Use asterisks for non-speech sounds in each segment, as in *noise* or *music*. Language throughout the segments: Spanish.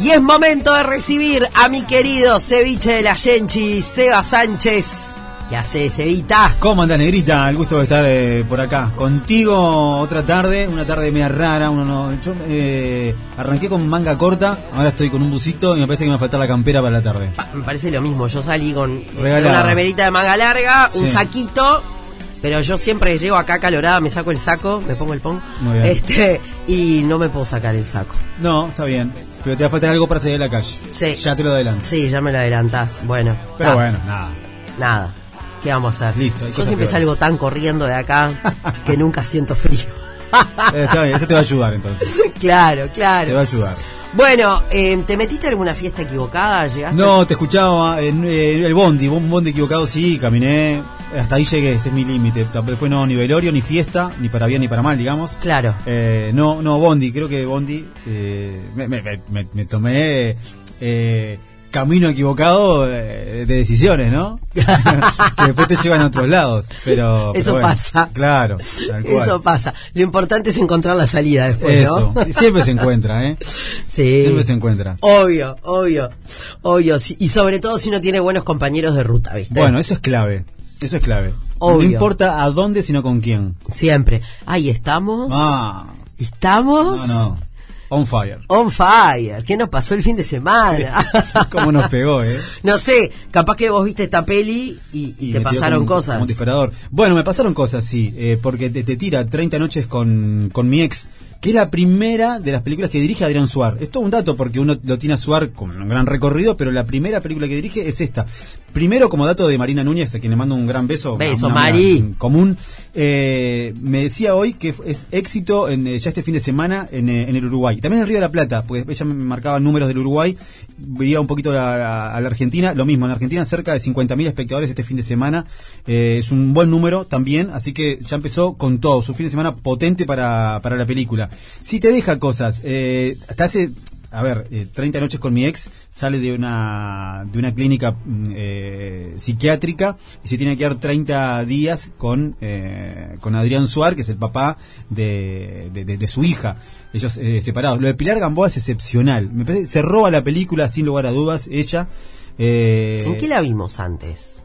Y es momento de recibir a mi querido ceviche de la Genchi, Seba Sánchez. ¿Qué hace, Cevita? ¿Cómo anda, Negrita? El gusto de estar eh, por acá. Contigo otra tarde, una tarde media rara. Uno no, yo eh, arranqué con manga corta, ahora estoy con un busito y me parece que me va a faltar la campera para la tarde. Pa- me parece lo mismo, yo salí con eh, una remerita de manga larga, un saquito, pero yo siempre llego acá calorada, me saco el saco, me pongo el pon, Muy bien. este y no me puedo sacar el saco. No, está bien. Pero te va a faltar algo para salir a la calle. Sí. Ya te lo adelanto. Sí, ya me lo adelantás. Bueno, Pero ta, bueno, nada. nada. ¿Qué vamos a hacer? Listo, Yo siempre peores. salgo tan corriendo de acá que *laughs* nunca siento frío. Eh, está bien, eso te va a ayudar entonces. *laughs* claro, Te va a claro. ayudar. Bueno, eh, ¿te metiste a alguna fiesta equivocada? ¿Llegaste? No, te escuchaba en eh, el bondi, un bondi equivocado, sí, caminé, hasta ahí llegué, ese es mi límite. Después no, ni velorio, ni fiesta, ni para bien ni para mal, digamos. Claro. Eh, no, no, Bondi, creo que Bondi eh, me, me- me- me tomé eh, camino equivocado eh, de decisiones, ¿no? *laughs* que después te llevan a otros lados. Pero, pero Eso bueno, pasa. Claro, tal cual. Eso pasa. Lo importante es encontrar la salida después, Eso. ¿no? Siempre se encuentra, ¿eh? sí. Siempre se encuentra. Obvio, obvio, obvio. Y sobre todo si uno tiene buenos compañeros de ruta, ¿viste? Bueno, eso es clave. Eso es clave. Obvio. No importa a dónde, sino con quién. Siempre. Ahí estamos. Ah, Estamos. no, no. On fire. On fire. ¿Qué nos pasó el fin de semana? *laughs* Cómo nos pegó, ¿eh? *laughs* no sé, capaz que vos viste esta peli y, y te pasaron como- cosas. como un disparador. Bueno, me pasaron cosas, sí, eh, porque te, te tira 30 noches con, con mi ex, que es la primera de las películas que dirige Adrián Suar. Es todo un dato porque uno lo tiene a Suar con un gran recorrido, pero la primera película que dirige es esta. Primero, como dato de Marina Núñez, a quien le mando un gran beso. Beso, Mari. común. eh, me decía hoy que es éxito en, eh, ya este fin de semana en, eh, en el Uruguay. También en Río de la Plata, pues ella me marcaba números del Uruguay, veía un poquito a la Argentina, lo mismo, en la Argentina cerca de 50.000 espectadores este fin de semana, eh, es un buen número también, así que ya empezó con todo, su fin de semana potente para, para la película. Si te deja cosas, eh, hasta hace... A ver, eh, 30 noches con mi ex sale de una de una clínica mm, eh, psiquiátrica y se tiene que quedar 30 días con eh, con Adrián Suar, que es el papá de, de- su hija. Ellos eh, separados. Lo de Pilar Gamboa es excepcional. Me parece, se roba la película sin lugar a dudas, ella. Eh, ¿En qué la vimos antes?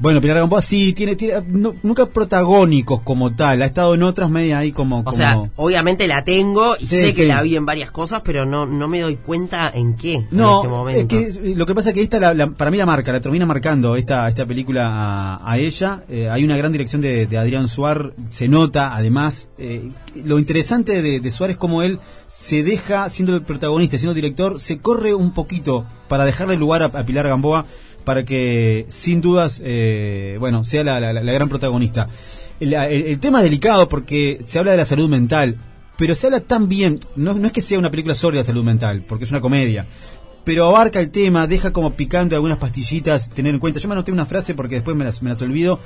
Bueno, Pilar Gamboa sí, tiene, tiene no- nunca protagónicos como tal. Ha estado en otras medias ahí como... O como- sea, obviamente la tengo y Sí, sé que la vi en varias cosas, pero no, no me doy cuenta en qué No, en este momento. es que eh, lo que pasa es que esta la- la- para mí la marca, la termina marcando esta, esta película a, a ella. Eh, hay una gran dirección de, de Adrián Suar, se nota además. eh, lo interesante de, de Suárez es como él se deja, siendo el protagonista, siendo director, se corre un poquito para dejarle lugar a, a Pilar Gamboa para que sin dudas, eh, bueno, sea la, gran protagonista. El, el- el tema es delicado porque se habla de la salud mental, pero se habla tan bien, no, no es que sea una película sobre la salud mental, porque es una comedia, pero abarca el tema, deja como picando algunas pastillitas, tener en cuenta. Yo me anoté una frase porque después me las, me las olvido,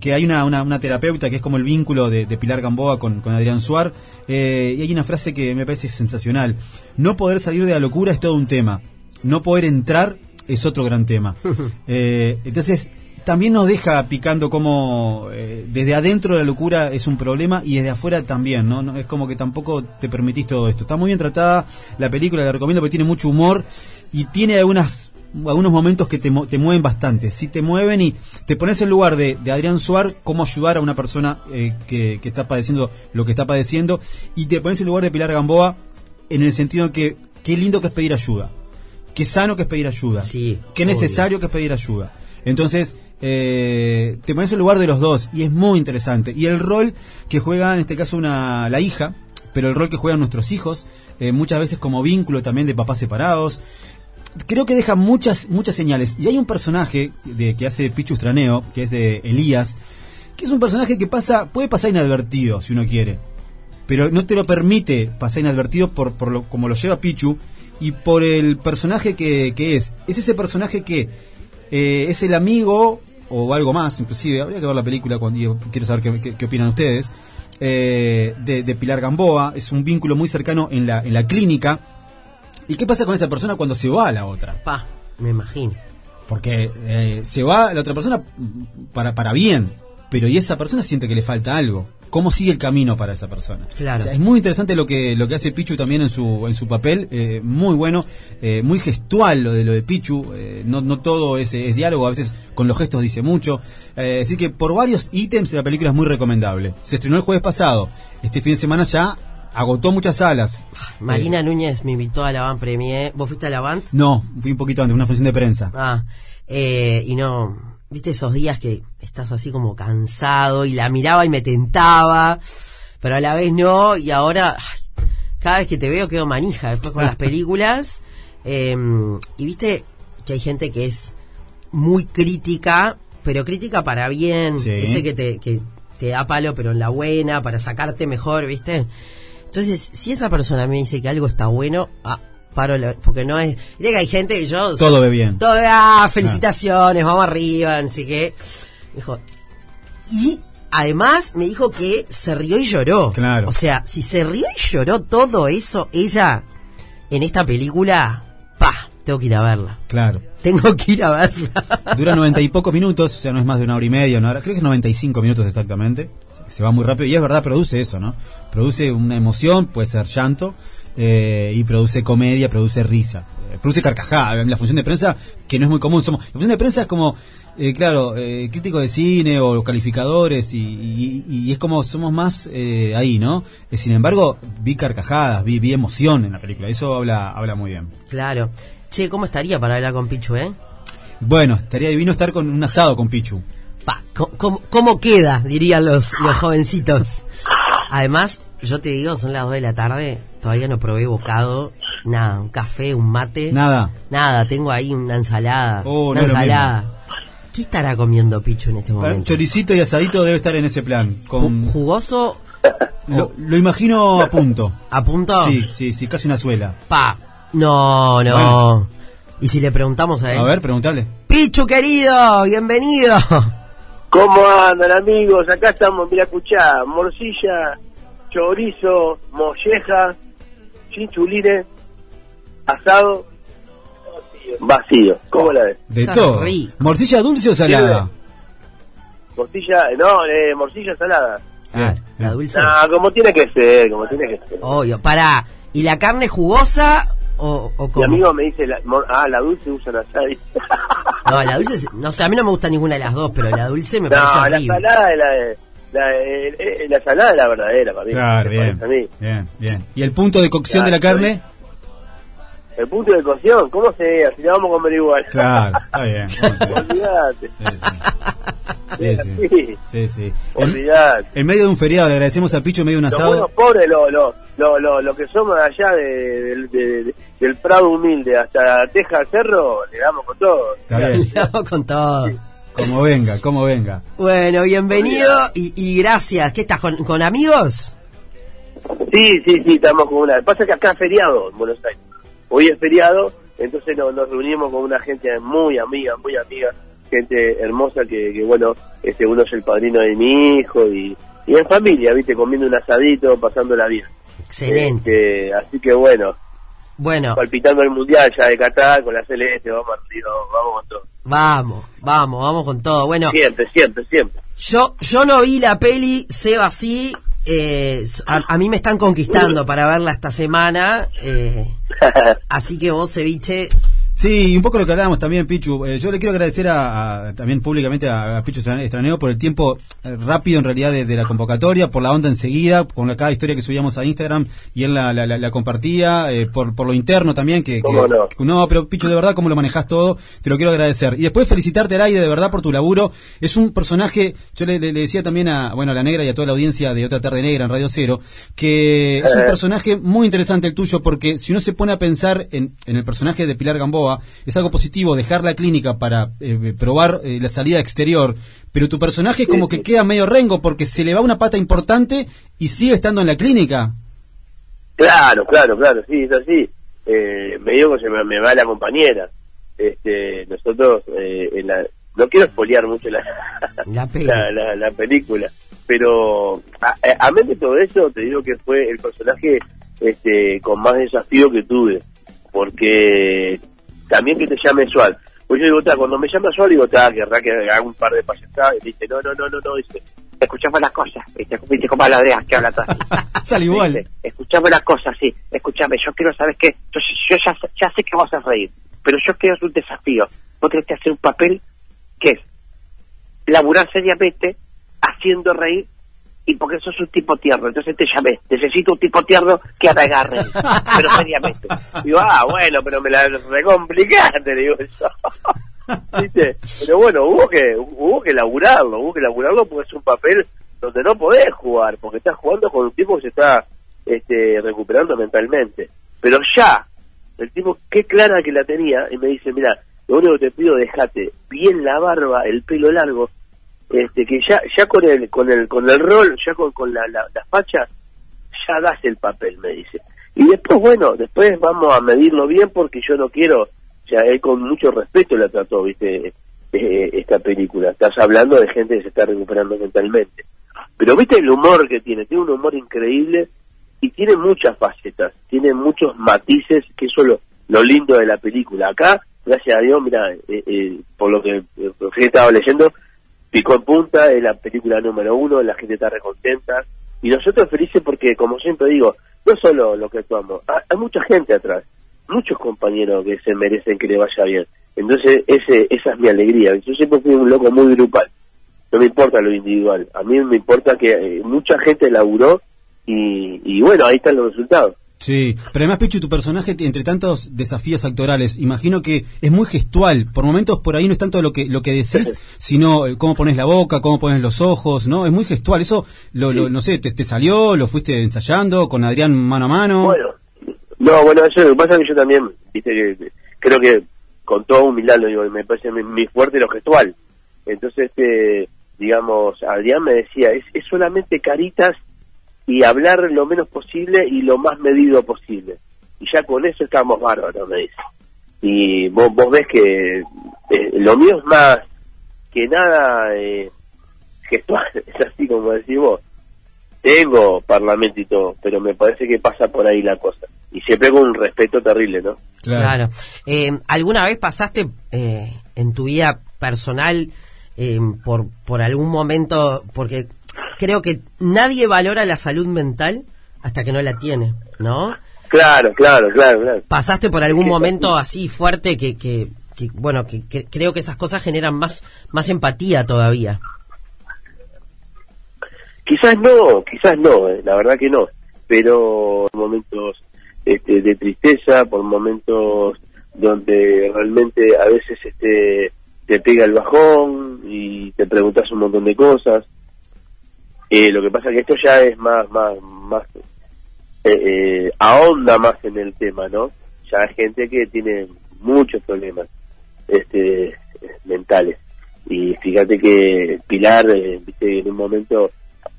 que hay una, una, terapeuta que es como el vínculo de, Pilar Gamboa con, con Adrián Suar, eh, y hay una frase que me parece sensacional. No poder salir de la locura es todo un tema, no poder entrar es otro gran tema. *laughs* Eh, entonces, también nos deja picando como eh, desde adentro de la locura es un problema y desde afuera también, ¿no? No, Es como que tampoco te permitís todo esto. Está muy bien tratada la película, la recomiendo porque tiene mucho humor y tiene algunas algunos momentos que te, te mueven bastante. Si te mueven y te pones en lugar de, de Adrián Suar, cómo ayudar a una persona eh, que, que está padeciendo lo que está padeciendo, y te pones en lugar de Pilar Gamboa en el sentido que qué lindo que es pedir ayuda, qué sano que es pedir ayuda, Sí, qué obvio. necesario que es pedir ayuda. Entonces, eh, te pones en lugar de los dos y es muy interesante. Y el rol que juega en este caso una, la hija, pero el rol que juegan nuestros hijos, eh, muchas veces como vínculo también de papás separados, creo que deja muchas muchas señales. Y hay un personaje de, que hace Pichu Straneo, que es de Elías, que es un personaje que pasa puede pasar inadvertido si uno quiere, pero no te lo permite pasar inadvertido por, por lo, como lo lleva Pichu y por el personaje que, que es. Es ese personaje que eh, es el amigo o algo más, inclusive, habría que ver la película cuando y quiero saber qué, qué- qué opinan ustedes, eh, de, de Pilar Gamboa, es un vínculo muy cercano en la, en la clínica. ¿Y qué pasa con esa persona cuando se va a la otra? Pa, me imagino. Porque eh, se va la otra persona para, para bien, pero y esa persona siente que le falta algo. Cómo sigue el camino para esa persona. Claro. O sea, es muy interesante lo que lo que hace Pichu también en su en su papel, eh, muy bueno, eh, muy gestual lo de lo de Pichu, eh, no, no todo es, es diálogo, a veces con los gestos dice mucho. Así que por varios ítems la película es muy recomendable. Se estrenó el jueves pasado, este fin de semana ya agotó muchas salas. Marina Eh, Núñez me invitó a la Van Premier. ¿Vos fuiste a la Van? no, fui un poquito antes, una función de prensa. Ah, eh, y no, viste esos días que estás así como cansado y la miraba y me tentaba, pero a la vez no, y ahora ay, cada vez que te veo quedo manija después con las *laughs* películas. eh, y viste que hay gente que es muy crítica, pero crítica para bien, Sí. ese que te, que te da palo pero en la buena, para sacarte mejor, viste. Entonces, si esa persona me dice que algo está bueno, ah, paro, la- porque no es... Viste que hay gente que yo... Todo ve bien. Todo, ah, felicitaciones, vamos arriba, así que... Dijo, y además me dijo que se rió y lloró. Claro. O sea, si se rió y lloró todo eso, ella, en esta película, pa, tengo que ir a verla. Claro. Tengo que ir a verla. *laughs* Dura noventa y pocos minutos, o sea, no es más de una hora y media, una hora, creo que es 95 minutos exactamente. Se va muy rápido y es verdad, produce eso, ¿no? Produce una emoción, puede ser llanto, eh, y produce comedia, produce risa, eh, produce carcajada. En la función de prensa, que no es muy común, somos. La función de prensa es como, eh, claro, eh, crítico de cine o calificadores, y, y- y es como somos más eh, ahí, ¿no? Eh, sin embargo, vi carcajadas, vi, vi emoción en la película, eso habla, habla muy bien. claro. Che, ¿cómo estaría para hablar con Pichu, eh? Bueno, estaría divino estar con un asado con Pichu. Pa, ¿cómo, cómo queda? Dirían los, los jovencitos. Además, yo te digo, son las 2 de la tarde, todavía no probé bocado, nada, un café, un mate. Nada. Nada, tengo ahí una ensalada. Oh, una no ensalada. ¿Qué estará comiendo Pichu en este momento? Choricito y asadito debe estar en ese plan. Con, ¿Jugoso lo, lo imagino a punto. a punto? Sí, sí, sí, casi una suela. Pa. No, no. Bueno. Y si le preguntamos a él. A ver, preguntale. Pichu querido, bienvenido. ¿Cómo andan amigos? Acá estamos, mira, escuchá, morcilla, chorizo, molleja, chinchulines, asado, vacío. ¿Cómo la ves? De todo. rico. ¿Morcilla dulce o salada? Morcilla, no, eh, morcilla salada. Ah, la dulce. No, como tiene que ser, como tiene que ser. Obvio, pará. ¿Y la carne jugosa o, o Mi amigo me dice, la, mor- ah, la dulce usan asado. No, la dulce, no sé, a mí no me gusta ninguna de las dos, pero la dulce me no, parece la horrible. salada es la, de- la, eh, eh, la salada es la verdadera para mí. Claro, bien. parece a mí. Bien, bien. ¿Y el punto de cocción de la carne? El punto de cocción, ¿cómo se Así la vamos a comer igual. Claro, *laughs* está bien. Olvídate. Sí, *laughs* sí. Sí, sí. En, Olvídate. en medio de un feriado, le agradecemos a Picho en medio de un Los asado. buenos pobres, lo, lo, lo, lo, lo que somos allá de, de- de- del Prado Humilde hasta Teja Cerro, le damos con todo. Está bien. *laughs* Le damos con todo. Como venga, como venga. Bueno, bienvenido y, y gracias. ¿Qué estás, con, con amigos? Sí, sí, sí, estamos con una... Pasa que acá es feriado en Buenos Aires. Hoy es feriado, entonces nos, nos reunimos con una gente muy amiga, muy amiga, gente hermosa que, que bueno, este uno es el padrino de mi hijo y, y en familia, viste, comiendo un asadito, pasándola bien. Excelente. Este, así que bueno, Bueno, palpitando el mundial ya de Qatar con la celeste, vamos arriba, vamos con todo. Vamos, vamos, vamos con todo. Bueno, Siempre, siempre, siempre. yo, yo no vi la peli, Seba sí. eh, a, a mí me están conquistando para verla esta semana. eh, *laughs* así que vos, ceviche, Sí, y un poco lo que hablábamos también, Pichu. Eh, yo le quiero agradecer a, a- también públicamente a, a Pichu Estran- Estraneo por el tiempo eh, rápido en realidad de, de la convocatoria, por la onda enseguida, con la, cada historia que subíamos a Instagram y él la, la- la- la compartía, eh, por, por lo interno también, que, que- ¿Cómo no? pero Pichu, de verdad, cómo lo manejas todo, te lo quiero agradecer. Y después felicitarte al aire, de verdad, por tu laburo. Es un personaje, yo le, le- le decía también a, bueno, a la negra y a toda la audiencia de Otra Tarde Negra en Radio Cero, que es un personaje muy interesante el tuyo, porque si uno se pone a pensar en, en el personaje de Pilar Gamboa, es algo positivo dejar la clínica para eh, probar eh, la salida exterior, pero tu personaje es como que queda medio rengo porque se le va una pata importante y sigue estando en la clínica. Claro, claro, claro, sí, es así. Eh, me digo que se me, me va la compañera. Este, nosotros, eh, en la, no quiero espolear mucho la, *laughs* La la, la- la película, pero a, a, de todo eso, te digo que fue el personaje este, con más desafío que tuve, porque también que te llame Sual. Pues yo digo, "Ta, cuando me llama Sual, digo, ta, querrá que haga un par de payasadas, y dice, no, no, no, no, no, dice, escuchamos las cosas, ¿viste? ¿Viste cómo habla Adrián? Que habla todo así. *laughs* Sale igual. Dice, escuchame las cosas, sí. Escuchame, yo quiero saber qué. Yo, yo ya, sé- ya sé que vas a reír, pero yo quiero hacer un desafío. Vos tenés que hacer un papel que es laburar seriamente, haciendo reír, y porque sos un tipo tierno. Entonces te llamé, necesito un tipo tierno que me haga reír, pero seriamente. Digo, ah, bueno, pero me la recomplicaste, digo yo. *laughs* ¿Viste? Pero bueno, hubo que hubo que laburarlo, hubo que laburarlo porque es un papel donde no podés jugar, porque estás jugando con un tipo que se está este, recuperando mentalmente. Pero ya, el tipo, qué clara que la tenía, y me dice, mira, lo único que te pido, dejate bien la barba, el pelo largo, este, que ya ya con el con el con el rol, ya con, con la, la, la facha, ya das el papel, me dice. Y después, bueno, después vamos a medirlo bien porque yo no quiero, sea, él con mucho respeto la trató, viste, eh, esta película. Estás hablando de gente que se está recuperando mentalmente. Pero viste el humor que tiene, tiene un humor increíble y tiene muchas facetas, tiene muchos matices, que eso es lo, lo lindo de la película. Acá, gracias a Dios, mira, eh, eh, por lo que, eh, por lo que estaba leyendo, picó en punta, es la película número uno, la gente está recontenta, y nosotros felices porque, como siempre digo, no solo lo que actuamos, hay, hay mucha gente atrás, muchos compañeros que se merecen que le vaya bien. Entonces, ese, esa es mi alegría. Yo siempre fui un loco muy grupal. No me importa lo individual. A mí me importa que eh, mucha gente laburó y, y bueno, ahí están los resultados. Sí, pero además, Pichu, tu personaje, entre tantos desafíos actorales, imagino que es muy gestual. Por momentos, por ahí no es tanto lo que lo que decís, *laughs* sino eh, cómo pones la boca, cómo pones los ojos, ¿no? Es muy gestual. Eso, lo, lo- no sé, te, te salió? ¿Lo fuiste ensayando con Adrián mano a mano? Bueno, no, bueno, eso lo que pasa es que yo también, viste, que creo que con toda humildad lo digo, me parece mi, mi fuerte lo gestual. Entonces, este, digamos, Adrián me decía, es, es solamente caritas y hablar lo menos posible y lo más medido posible. Y ya con eso estamos bárbaros, me dice. Y vos, vos ves que eh, lo mío es más que nada eh, gestual, *laughs* es así como decís vos. Tengo parlamento y todo, pero me parece que pasa por ahí la cosa. Y siempre con un respeto terrible, ¿no? Claro. Eh, ¿Alguna vez pasaste eh, en tu vida personal eh, por, por algún momento, porque creo que nadie valora la salud mental hasta que no la tiene, ¿no? Claro, claro, claro, claro. ¿Pasaste por algún momento así fuerte que, que, que, bueno, que, que creo que esas cosas generan más, más empatía todavía? Quizás no, quizás no, eh, la verdad que no, pero momentos este, de tristeza, por momentos donde realmente a veces este te pega el bajón y te preguntas un montón de cosas. Eh, lo que pasa que esto ya es más, más, más, eh, eh, ahonda más en el tema, ¿no? Ya hay gente que tiene muchos problemas, este, mentales. Y fíjate que Pilar, eh, viste, en un momento,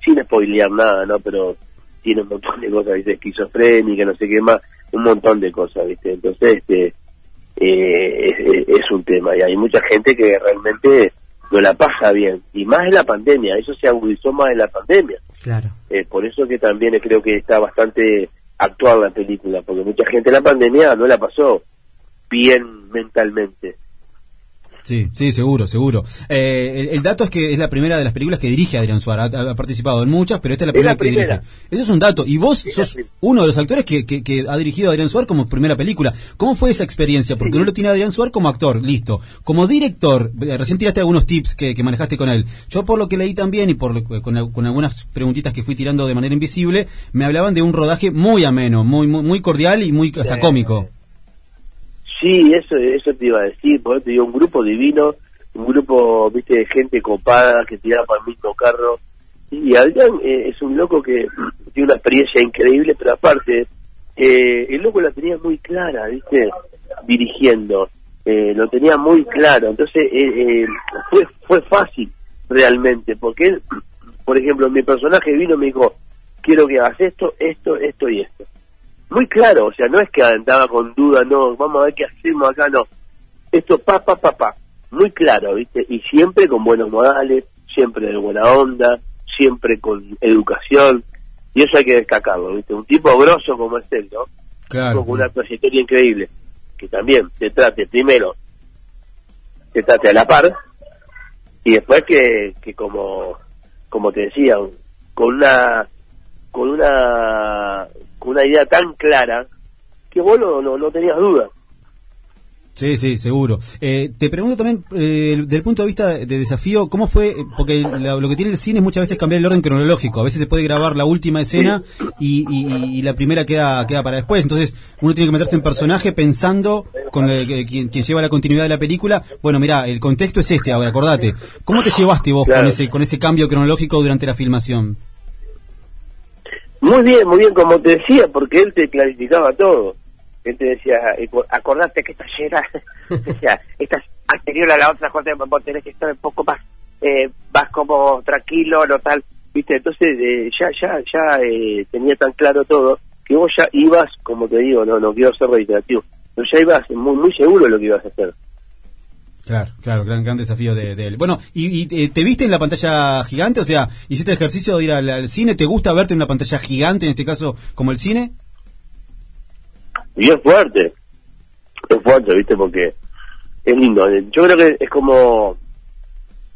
sin spoilear nada, ¿no? Pero tiene un montón de cosas, viste, esquizofrénica, no sé qué más, un montón de cosas, viste. Entonces, este, eh, es, es- es un tema y hay mucha gente que realmente no la pasa bien. Y más en la pandemia eso se agudizó más en la pandemia. Claro. Eh, por eso que también creo que está bastante actual la película porque mucha gente en la pandemia no la pasó bien mentalmente Sí, sí, seguro, seguro. Eh, el, el dato es que es la primera de las películas que dirige Adrián Suárez. Ha, ha participado en muchas, pero esta es la Es primera que primera. dirige. Eso es un dato. Y vos Es sos uno de los actores que, que, que ha dirigido a Adrián Suárez como primera película. ¿Cómo fue esa experiencia? Porque no lo tiene Adrián Suárez como actor, listo. Como director, eh, recién tiraste algunos tips que, que manejaste con él. Yo por lo que leí también y por con, con algunas preguntitas que fui tirando de manera invisible, me hablaban de un rodaje muy ameno, muy muy, muy cordial y muy hasta cómico. Sí eso eso te iba a decir porque te digo un grupo divino un grupo viste de gente copada que tiraba para el mismo carro. Y Adrián eh, es un loco que *clears throat* tiene una experiencia increíble pero aparte eh, el loco la tenía muy clara viste dirigiendo. Eh, lo tenía muy claro. Entonces eh, fue fue fácil realmente porque él *clears throat* por ejemplo mi personaje vino me dijo quiero que hagas esto esto esto y esto muy claro, o sea, no es que andaba con duda, no, vamos a ver qué hacemos acá, no. Esto pa, pa, pa, pa, muy claro, ¿viste? Y siempre con buenos modales, siempre de buena onda, siempre con educación, y eso hay que destacarlo, ¿viste? Un tipo grosso como es él, ¿no? Claro. Con una trayectoria increíble, que también te trate primero, te trate a la par, y después que, que como como te decía, con una con una con una idea tan clara que vos no, no, no tenías duda. Sí, sí, seguro. Eh, te pregunto también, eh, desde el punto de vista de, desafío, ¿cómo fue? eh, Porque la- lo que tiene el cine es muchas veces cambiar el orden cronológico. A veces se puede grabar la última escena y, y- y la primera queda, queda para después. Entonces, uno tiene que meterse en personaje pensando con el- que- quien, quien lleva la continuidad de la película. Bueno, mira, el contexto es este, ahora, acordate. ¿Cómo te llevaste vos con ese con ese cambio cronológico durante la filmación? Muy bien, muy bien, como te decía, porque él te clarificaba todo. Él te decía, eh, acordate que esta llena, *laughs* decía, esta es anterior a la otra vos tenés que estar un poco más, eh, más como tranquilo, no tal, viste, entonces eh, ya, ya, ya eh, tenía tan claro todo, que vos ya ibas, como te digo, no, no quiero ser reiterativo, pero ya ibas muy, muy seguro de lo que ibas a hacer. Claro, claro, gran, gran desafío de, él. Bueno, ¿y, y, eh, te viste en la pantalla gigante? O sea, ¿hiciste ejercicio de ir al, al cine? ¿Te gusta verte en una pantalla gigante, en este caso, como el cine? Y es fuerte, es fuerte, viste, porque es lindo. Yo creo que es como,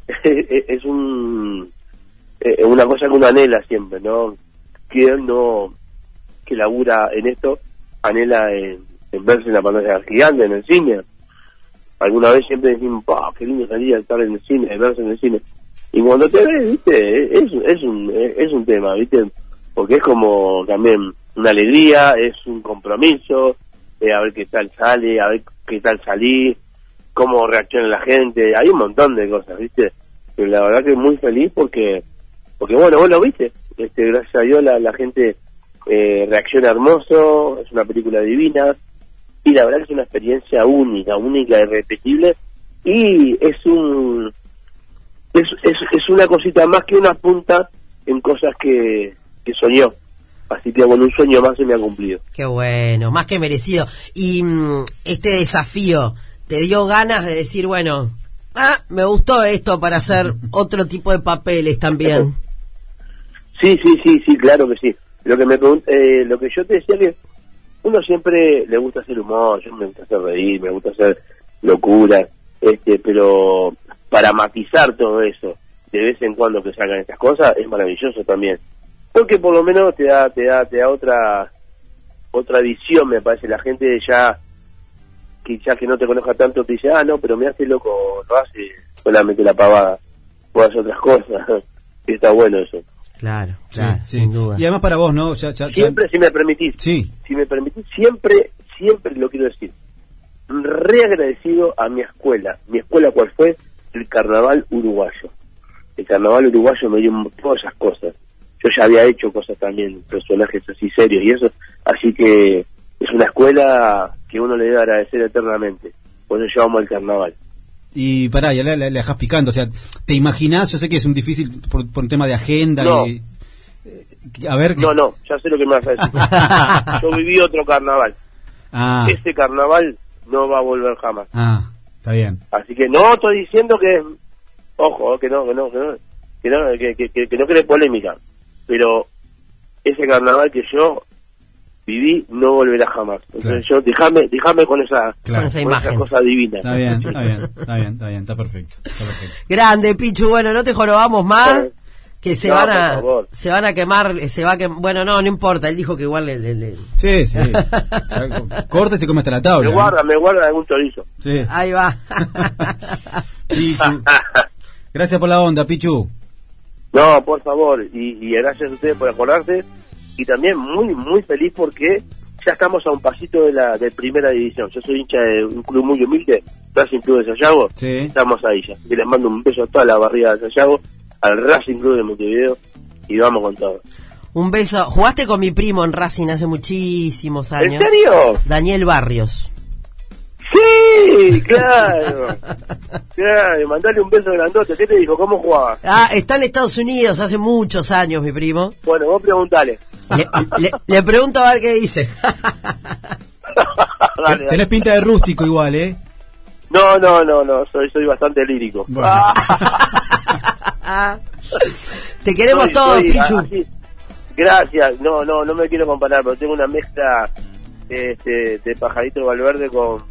*laughs* es un, es una cosa que uno anhela siempre, ¿no? Quien no, que labura en esto, anhela en, en verse en la pantalla gigante, en el cine. Alguna vez siempre decimos, "Pa, qué lindo salir a estar en el cine, verse en el cine. Y cuando te ves, viste, es, es, un, es un tema, viste, porque es como también una alegría, es un compromiso, eh, a ver qué tal sale, a ver qué tal salí, cómo reacciona la gente, hay un montón de cosas, viste, pero la verdad que muy feliz porque, porque bueno, vos lo viste, este, gracias a Dios la, la gente eh, reacciona hermoso, es una película divina, y la verdad que es una experiencia única, única, irrepetible, y es un, es, es, es una cosita más que una punta en cosas que, que soñó. Así que bueno, un sueño más se me ha cumplido. Qué bueno, más que merecido. Y mm, este desafío, ¿te dio ganas de decir, bueno, ah, me gustó esto para hacer otro tipo de papeles también? *laughs* Sí, sí, sí, sí, claro que sí. Lo que me eh, lo que yo te decía que uno siempre le gusta hacer humor, yo me gusta hacer reír, me gusta hacer locura, este, pero para matizar todo eso, de vez en cuando que salgan estas cosas, es maravilloso también. Porque por lo menos te da, te da, te da otra, otra visión, me parece. La gente ya, quizás que no te conozca tanto, te dice, ah, no, pero me hace loco, no hace solamente la pavada, o hace otras *laughs* cosas. y *laughs* está bueno eso. Claro, claro, Sí, sí. sin duda. Y además para vos, ¿no? Ya, ya- ya- Siempre, si me permitís, Sí, si me permitís, siempre, siempre lo quiero decir, re agradecido a mi escuela. Mi escuela, ¿cuál fue? El carnaval uruguayo. El carnaval uruguayo me dio todas esas cosas. Yo ya había hecho cosas también, personajes así serios y eso, así que es una escuela que uno le debe agradecer eternamente. Por eso llevamos al carnaval. Y pará, ya la, la- la dejás picando. O sea, ¿te imaginás? Yo sé que es un difícil por, por un tema de agenda. No. Y, eh, a ver. No, no, ya sé lo que me vas a decir. *laughs* Yo viví otro carnaval. Ah, Ese carnaval no va a volver jamás. ah, está bien. Así que no estoy diciendo que, ojo, que no, que no, que no, que no, que, que, que- no cree polémica, pero ese carnaval que yo viví no volverá jamás. Entonces yo, déjame, déjame con esa, Claro. Con esa con esa imagen. cosa divina. Está bien, está bien, está bien, está bien, está perfecto. Está perfecto. Grande, Pichu, bueno, no te jorobamos más. Que se No, van a se van a quemar, eh, se va a quem- bueno, no, no importa, él dijo que igual le, le- le- Sí, sí. *laughs* O sea, corta y se come hasta la tabla. Me ¿no? guarda, me guarda algún chorizo. Sí. ahí va. *laughs* *laughs* Pichu. Gracias por la onda, Pichu. No, por favor, y, y gracias a ustedes por acordarse, y también muy, muy feliz porque ya estamos a un pasito de la de primera división. Yo soy hincha de un club muy humilde, Racing Club de Sayago, Sí. estamos ahí ya. Y les mando un beso a toda la barriga de Sayago, al Racing Club de Montevideo, y vamos con todo. Un beso. Jugaste con mi primo en Racing hace muchísimos años. ¿En serio? Daniel Barrios. Sí, claro. *laughs* claro, mandale un beso grandote. ¿Qué te dijo? ¿Cómo jugaba? Ah, está en Estados Unidos hace muchos años, mi primo. Bueno, vos preguntale. Le, le- le pregunto a ver qué dice. *laughs* Dale, dale. Tenés pinta de rústico igual, ¿eh? No, no, no, no, soy, soy bastante lírico. Bueno. Ah. *laughs* Te queremos Soy- todos, soy Pichu. así. Gracias, no, no, no me quiero comparar, pero tengo una mezcla este, de pajarito Valverde con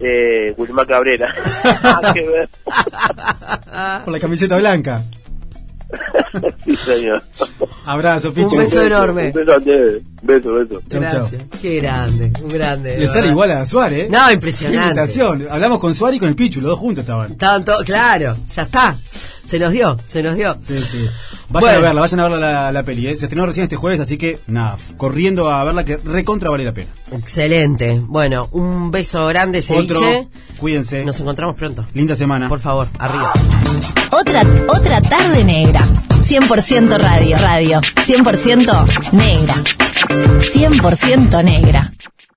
eh, Wilmar Cabrera. *laughs* Por la camiseta blanca. sí, señor. Abrazo, Pichu. Un beso enorme. Un beso a ustedes. Beso, beso. Chau, Gracias. Qué grande, un grande. de Le sale igual a Suárez, ¿eh? No, impresionante. Hablamos con Suárez y con el Pichu, los dos juntos estaban. Estaban todos- claro, ya está. Se nos dio, se nos dio. Sí, sí. Vayan Bueno. a verla, vayan a verla la, la peli. ¿eh? Se estrenó recién este jueves, así que nada, corriendo a verla que recontra vale la pena. Excelente. Bueno, un beso grande, Otro, ceviche. cuídense. Nos encontramos pronto. Linda semana. Por favor, arriba. Otra, otra tarde negra. 100% radio, radio. 100% negra. 100% negra.